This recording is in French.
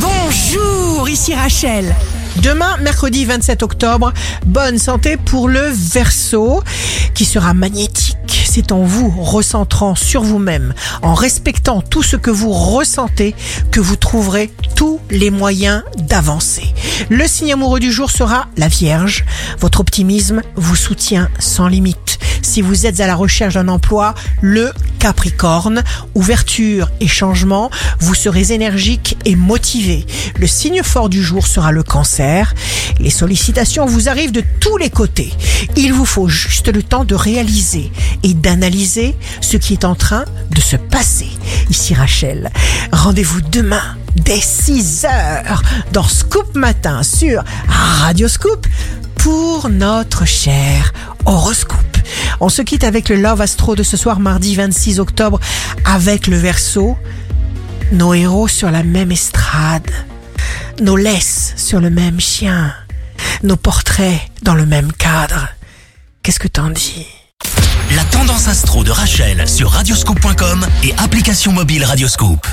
Bonjour, ici Rachel. Demain, mercredi 27 octobre, bonne santé pour le verso qui sera magnétique. C'est en vous recentrant sur vous-même, en respectant tout ce que vous ressentez, que vous trouverez tous les moyens d'avancer. Le signe amoureux du jour sera la Vierge. Votre optimisme vous soutient sans limite. Si vous êtes à la recherche d'un emploi, le Capricorne, ouverture et changement, vous serez énergique et motivé. Le signe fort du jour sera le cancer. Les sollicitations vous arrivent de tous les côtés. Il vous faut juste le temps de réaliser et d'analyser ce qui est en train de se passer. Ici Rachel, rendez-vous demain dès 6 heures dans Scoop Matin sur Radio Scoop pour notre cher horoscope. On se quitte avec le Love Astro de ce soir mardi 26 octobre avec le verso. Nos héros sur la même estrade. Nos laisses sur le même chien. Nos portraits dans le même cadre. Qu'est-ce que t'en dis? La tendance astro de Rachel sur radioscope.com et application mobile Radioscope.